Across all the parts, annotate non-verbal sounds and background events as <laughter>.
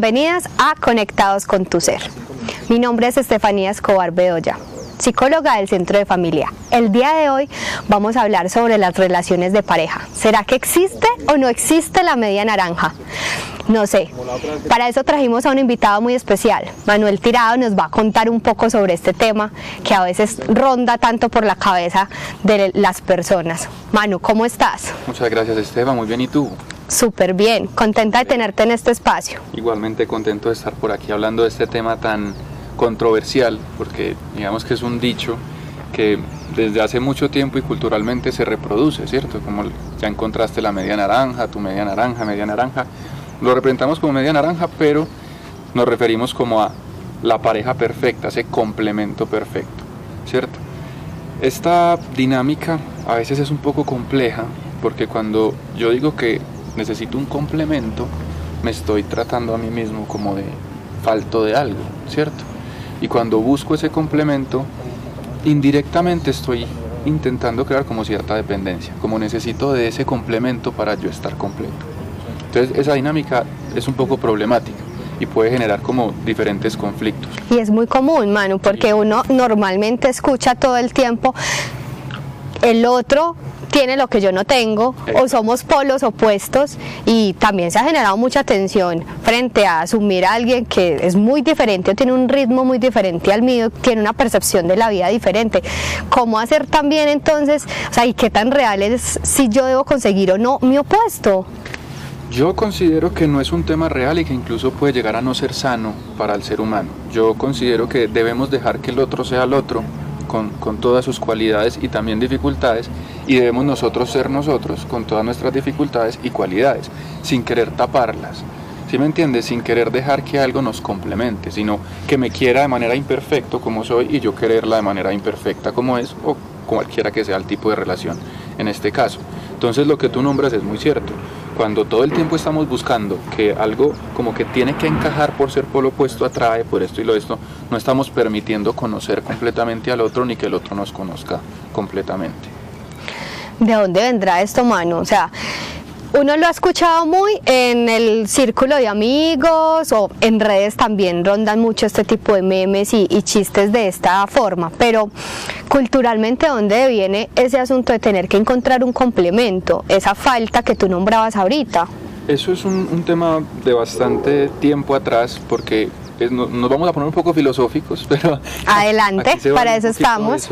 bienvenidas a Conectados con tu Ser. Mi nombre es Estefanía Escobar Bedoya, psicóloga del Centro de Familia. El día de hoy vamos a hablar sobre las relaciones de pareja. ¿Será que existe o no existe la media naranja? No sé. Para eso trajimos a un invitado muy especial. Manuel Tirado nos va a contar un poco sobre este tema que a veces ronda tanto por la cabeza de las personas. Manu, ¿cómo estás? Muchas gracias Esteban, muy bien. ¿Y tú? Súper bien, contenta de tenerte en este espacio. Igualmente contento de estar por aquí hablando de este tema tan controversial, porque digamos que es un dicho que desde hace mucho tiempo y culturalmente se reproduce, ¿cierto? Como ya encontraste la media naranja, tu media naranja, media naranja. Lo representamos como media naranja, pero nos referimos como a la pareja perfecta, ese complemento perfecto, ¿cierto? Esta dinámica a veces es un poco compleja porque cuando yo digo que necesito un complemento, me estoy tratando a mí mismo como de falto de algo, ¿cierto? Y cuando busco ese complemento, indirectamente estoy intentando crear como cierta dependencia, como necesito de ese complemento para yo estar completo. Entonces esa dinámica es un poco problemática y puede generar como diferentes conflictos. Y es muy común, Manu, porque uno normalmente escucha todo el tiempo el otro tiene lo que yo no tengo o somos polos opuestos y también se ha generado mucha tensión frente a asumir a alguien que es muy diferente o tiene un ritmo muy diferente al mío, tiene una percepción de la vida diferente. ¿Cómo hacer también entonces, o sea, y qué tan real es si yo debo conseguir o no mi opuesto? Yo considero que no es un tema real y que incluso puede llegar a no ser sano para el ser humano. Yo considero que debemos dejar que el otro sea el otro con, todas sus cualidades y también dificultades y debemos nosotros ser nosotros con todas nuestras dificultades y cualidades, sin querer taparlas. ¿Sí me entiendes? Sin querer dejar que algo nos complemente, sino que me quiera de manera imperfecta como soy y yo quererla de manera imperfecta como es o cualquiera que sea el tipo de relación en este caso. Entonces lo que tú nombras es muy cierto cuando todo el tiempo estamos buscando que algo como que tiene que encajar por ser polo opuesto atrae, por esto y lo esto, no estamos permitiendo conocer completamente al otro ni que el otro nos conozca completamente. ¿De dónde vendrá esto, mano? O sea, uno lo ha escuchado muy en el círculo de amigos o en redes también rondan mucho este tipo de memes y, chistes de esta forma, pero culturalmente ¿dónde viene ese asunto de tener que encontrar un complemento, esa falta que tú nombrabas ahorita? Eso es un, tema de bastante tiempo atrás porque nos vamos a poner un poco filosóficos, <laughs> pero... Adelante, para eso estamos.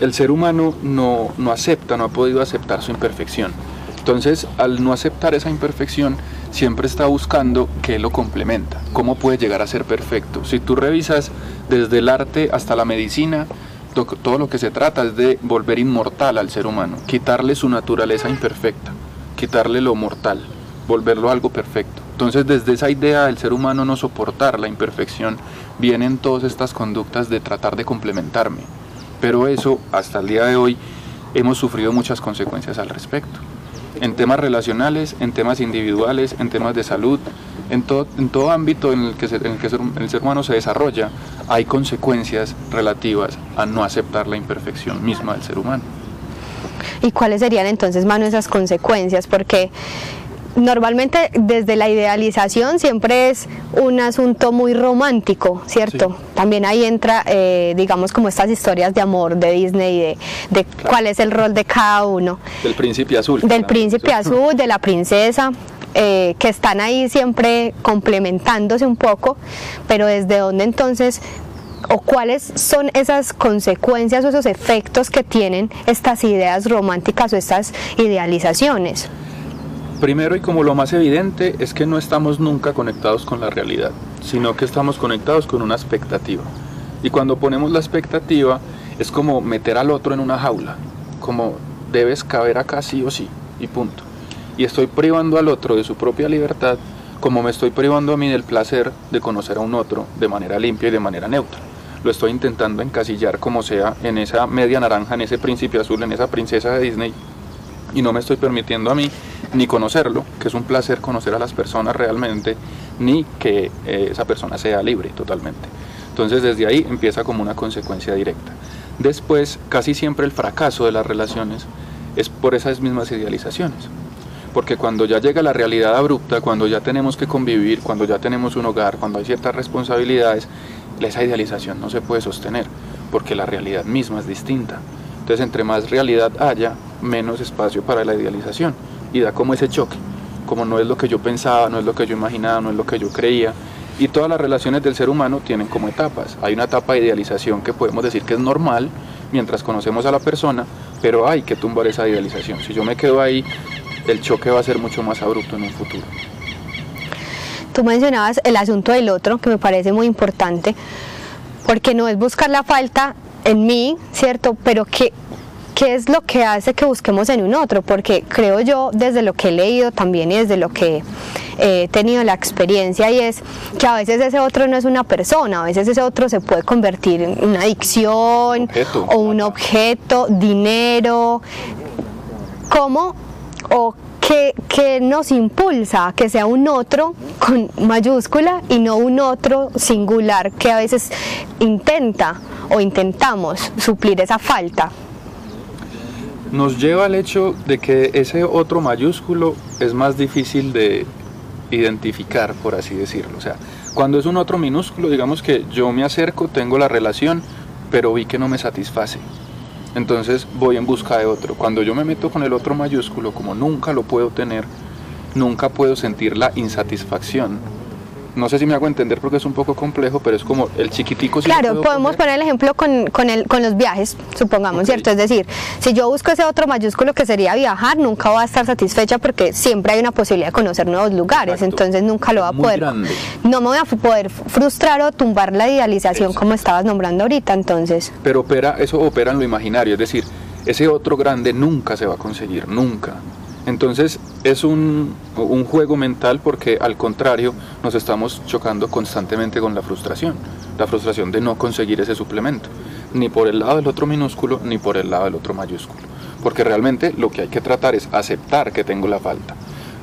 El ser humano no, no acepta, no ha podido aceptar su imperfección entonces, al no aceptar esa imperfección, siempre está buscando qué lo complementa, cómo puede llegar a ser perfecto. Si tú revisas desde el arte hasta la medicina, todo lo que se trata es de volver inmortal al ser humano, quitarle su naturaleza imperfecta, quitarle lo mortal, volverlo algo perfecto. Entonces desde esa idea del ser humano no soportar la imperfección, vienen todas estas conductas de tratar de complementarme. Pero eso, hasta el día de hoy, hemos sufrido muchas consecuencias al respecto en temas relacionales, en temas individuales, en temas de salud, en todo, en todo ámbito en el, que en el que el ser humano se desarrolla, hay consecuencias relativas a no aceptar la imperfección misma del ser humano. ¿Y cuáles serían entonces, Manu, esas consecuencias? Porque normalmente desde la idealización siempre es un asunto muy romántico, ¿cierto? También ahí entra, eh, digamos, como estas historias de amor de Disney, de, de cuál es el rol de cada uno. Del príncipe azul. Del príncipe azul, de la princesa. Eh, que están ahí siempre complementándose un poco, pero desde dónde entonces o cuáles son esas consecuencias o esos efectos que tienen estas ideas románticas o estas idealizaciones. Primero y como lo más evidente es que no estamos nunca conectados con la realidad, sino que estamos conectados con una expectativa. Y cuando ponemos la expectativa es como meter al otro en una jaula, como debes caber acá sí o sí, y punto. Y estoy privando al otro de su propia libertad como me estoy privando a mí del placer de conocer a un otro de manera limpia y de manera neutra. Lo estoy intentando encasillar como sea en esa media naranja, en ese príncipe azul, en esa princesa de Disney, y no me estoy permitiendo a mí ni conocerlo, que es un placer conocer a las personas realmente, ni que eh, esa persona sea libre totalmente. Entonces desde ahí empieza como una consecuencia directa. Después, casi siempre el fracaso de las relaciones es por esas mismas idealizaciones. porque cuando ya llega la realidad abrupta, cuando ya tenemos que convivir, cuando ya tenemos un hogar, cuando hay ciertas responsabilidades, esa idealización no se puede sostener, porque la realidad misma es distinta. Entonces, entre más realidad haya, menos espacio para la idealización, y da como ese choque, como no es lo que yo pensaba, no es lo que yo imaginaba, no es lo que yo creía, y todas las relaciones del ser humano tienen como etapas. Hay una etapa de idealización que podemos decir que es normal mientras conocemos a la persona, pero hay que tumbar esa idealización. Si yo me quedo ahí, el choque va a ser mucho más abrupto en un futuro. Tú mencionabas el asunto del otro, que me parece muy importante, porque no es buscar la falta en mí, ¿cierto? Pero que ¿qué es lo que hace que busquemos en un otro? Porque creo yo, desde lo que he leído también y desde lo que he tenido la experiencia, y es que a veces ese otro no es una persona, a veces ese otro se puede convertir en una adicción o un objeto, dinero. ¿Cómo o qué, nos impulsa a que sea un otro con mayúscula y no un otro singular que a veces intenta o intentamos suplir esa falta? Nos lleva al hecho de que ese otro mayúsculo es más difícil de identificar, por así decirlo. O sea, cuando es un otro minúsculo, digamos que yo me acerco, tengo la relación, pero vi que no me satisface. Entonces voy en busca de otro. Cuando yo me meto con el otro mayúsculo, como nunca lo puedo tener, nunca puedo sentir la insatisfacción no sé si me hago entender porque es un poco complejo, pero es como el chiquitico. claro, podemos poner el ejemplo con, con, el, con los viajes, supongamos, ¿cierto? Es decir, si yo busco ese otro mayúsculo que sería viajar, nunca voy a estar satisfecha porque siempre hay una posibilidad de conocer nuevos lugares, entonces nunca lo va a poder. No me voy a poder frustrar o tumbar la idealización como estabas nombrando ahorita, entonces. Pero opera, eso opera en lo imaginario, es decir, ese otro grande nunca se va a conseguir, nunca. Entonces es un, juego mental porque al contrario nos estamos chocando constantemente con la frustración, la frustración de no conseguir ese suplemento, ni por el lado del otro minúsculo ni por el lado del otro mayúsculo, porque realmente lo que hay que tratar es aceptar que tengo la falta.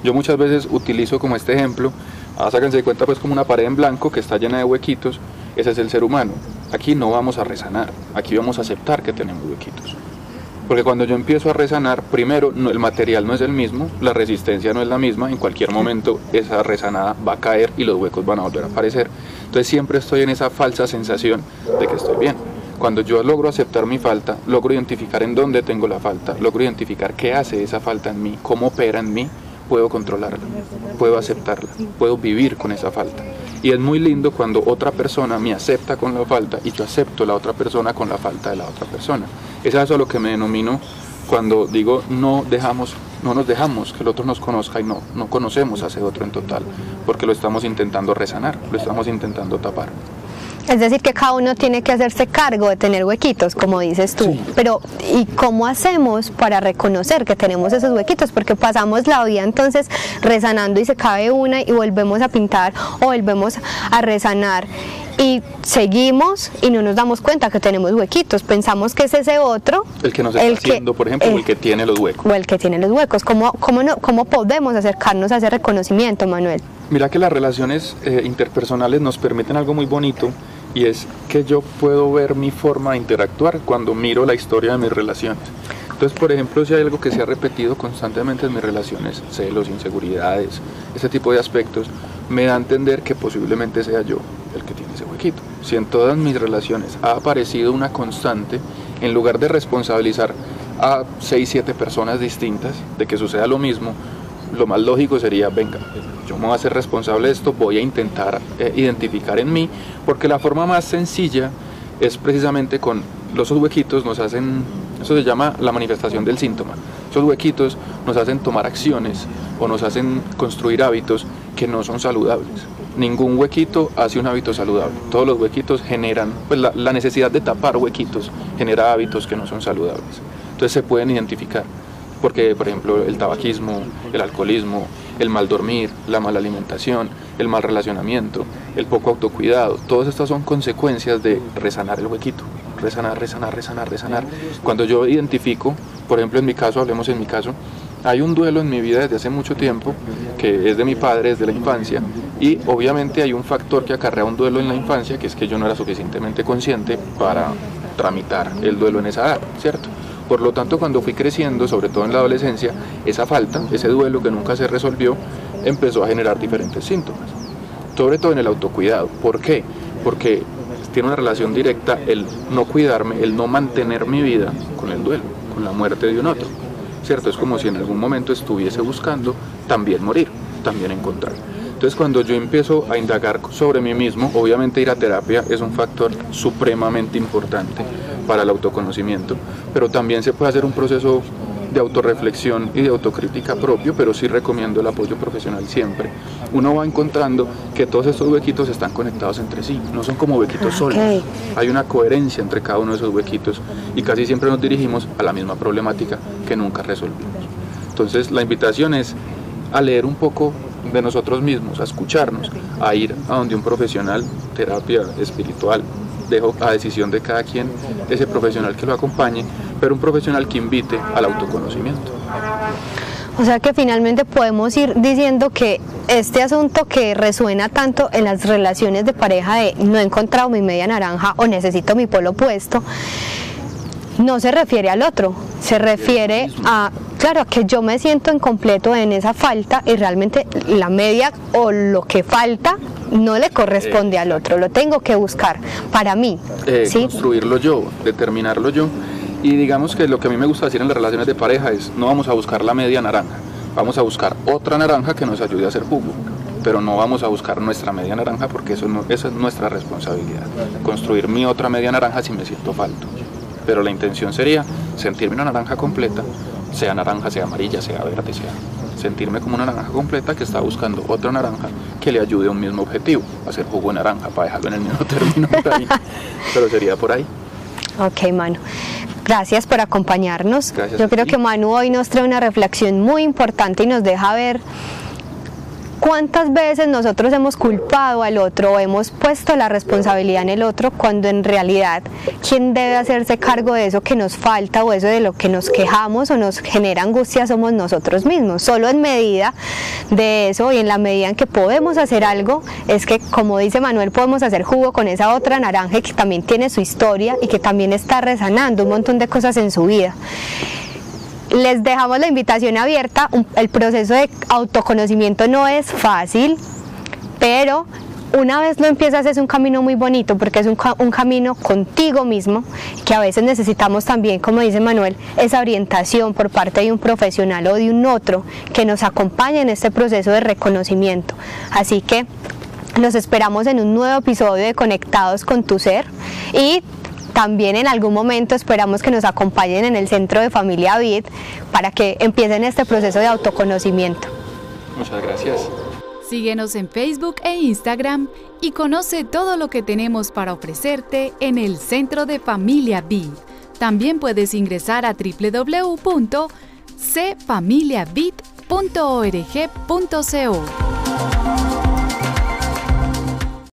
Yo muchas veces utilizo como este ejemplo, ah, sáquense de cuenta pues como una pared en blanco que está llena de huequitos, ese es el ser humano. Aquí no vamos a resanar, aquí vamos a aceptar que tenemos huequitos. Porque cuando yo empiezo a resanar, primero el material no es el mismo, la resistencia no es la misma, en cualquier momento esa resanada va a caer y los huecos van a volver a aparecer. Entonces siempre estoy en esa falsa sensación de que estoy bien. Cuando yo logro aceptar mi falta, logro identificar en dónde tengo la falta, logro identificar qué hace esa falta en mí, cómo opera en mí, puedo controlarla, puedo aceptarla, puedo vivir con esa falta. Y es muy lindo cuando otra persona me acepta con la falta y yo acepto la otra persona con la falta de la otra persona. Es eso lo que me denomino cuando digo no dejamos, no nos dejamos que el otro nos conozca y no, no conocemos a ese otro en total, porque lo estamos intentando resanar, lo estamos intentando tapar. Es decir, que cada uno tiene que hacerse cargo de tener huequitos, como dices tú. Pero, ¿y cómo hacemos para reconocer que tenemos esos huequitos? Porque pasamos la vida entonces resanando y se cabe una y volvemos a pintar o volvemos a resanar y seguimos y no nos damos cuenta que tenemos huequitos. Pensamos que es ese otro. El que nos está el haciendo, por ejemplo, o el que tiene los huecos. O el que tiene los huecos. ¿Cómo, cómo, no, cómo podemos acercarnos a ese reconocimiento, Manuel? Mira que las relaciones eh, interpersonales nos permiten algo muy bonito y es que yo puedo ver mi forma de interactuar cuando miro la historia de mis relaciones. Entonces, por ejemplo, si hay algo que se ha repetido constantemente en mis relaciones, celos, inseguridades, ese tipo de aspectos, me da a entender que posiblemente sea yo el que tiene ese huequito. Si en todas mis relaciones ha aparecido una constante, en lugar de responsabilizar a 6, 7 personas distintas de que suceda lo mismo, lo más lógico sería, venga, yo me voy a hacer responsable de esto, voy a intentar eh, identificar en mí, porque la forma más sencilla es precisamente con los huequitos nos hacen, eso se llama la manifestación del síntoma. Esos huequitos nos hacen tomar acciones o nos hacen construir hábitos que no son saludables. Ningún huequito hace un hábito saludable. Todos los huequitos generan, pues la, la necesidad de tapar huequitos genera hábitos que no son saludables. Entonces se pueden identificar porque por ejemplo el tabaquismo, el alcoholismo, el mal dormir, la mala alimentación, el mal relacionamiento, el poco autocuidado, todas estas son consecuencias de resanar el huequito, resanar, resanar, resanar, resanar. Cuando yo identifico, por ejemplo en mi caso, hablemos en mi caso, hay un duelo en mi vida desde hace mucho tiempo, que es de mi padre desde la infancia, y obviamente hay un factor que acarrea un duelo en la infancia, que es que yo no era suficientemente consciente para tramitar el duelo en esa edad, ¿cierto? Por lo tanto, cuando fui creciendo, sobre todo en la adolescencia, esa falta, ese duelo que nunca se resolvió, empezó a generar diferentes síntomas. Sobre todo en el autocuidado. ¿Por qué? Porque tiene una relación directa el no cuidarme, el no mantener mi vida con el duelo, con la muerte de un otro. ¿Cierto? Es como si en algún momento estuviese buscando también morir, también encontrar. Entonces cuando yo empiezo a indagar sobre mí mismo, obviamente ir a terapia es un factor supremamente importante para el autoconocimiento, pero también se puede hacer un proceso de autorreflexión y de autocrítica propio, pero sí recomiendo el apoyo profesional siempre. Uno va encontrando que todos estos huequitos están conectados entre sí, no son como huequitos solos. Hay una coherencia entre cada uno de esos huequitos y casi siempre nos dirigimos a la misma problemática que nunca resolvimos. Entonces la invitación es a leer un poco de nosotros mismos, a escucharnos, a ir a donde un profesional, terapia espiritual, dejo a decisión de cada quien ese profesional que lo acompañe, pero un profesional que invite al autoconocimiento. O sea que finalmente podemos ir diciendo que este asunto que resuena tanto en las relaciones de pareja de no he encontrado mi media naranja o necesito mi polo puesto, no se refiere al otro, se refiere a, claro, que yo me siento incompleto en esa falta y realmente la media o lo que falta no le corresponde al otro, lo tengo que buscar para mí. Eh, Construirlo yo, determinarlo yo. Y digamos que lo que a mí me gusta decir en las relaciones de pareja es, no vamos a buscar la media naranja, vamos a buscar otra naranja que nos ayude a hacer jugo pero no vamos a buscar nuestra media naranja porque eso no, esa es nuestra responsabilidad. Construir mi otra media naranja si me siento falto pero la intención sería sentirme una naranja completa, sea naranja, sea amarilla, sea verde, sea sentirme como una naranja completa que está buscando otra naranja que le ayude a un mismo objetivo, hacer jugo de naranja para dejarlo en el mismo <laughs> término, pero sería por ahí. Ok, Manu. Gracias por acompañarnos. Yo creo que Manu hoy nos trae una reflexión muy importante y nos deja ver ¿Cuántas veces nosotros hemos culpado al otro o hemos puesto la responsabilidad en el otro cuando en realidad quien debe hacerse cargo de eso que nos falta o eso de lo que nos quejamos o nos genera angustia somos nosotros mismos? Solo en medida de eso y en la medida en que podemos hacer algo es que como dice Manuel podemos hacer jugo con esa otra naranja que también tiene su historia y que también está resanando un montón de cosas en su vida les dejamos la invitación abierta. El proceso de autoconocimiento no es fácil, pero una vez lo empiezas es un camino muy bonito porque es un, camino contigo mismo que a veces necesitamos también, como dice Manuel, esa orientación por parte de un profesional o de un otro que nos acompañe en este proceso de reconocimiento. Así que los esperamos en un nuevo episodio de Conectados con tu Ser y también en algún momento esperamos que nos acompañen en el centro de familia VID para que empiecen este proceso de autoconocimiento. Muchas gracias. Síguenos en Facebook e Instagram y conoce todo lo que tenemos para ofrecerte en el centro de familia VID. También puedes ingresar a www.cfamiliavid.org.co.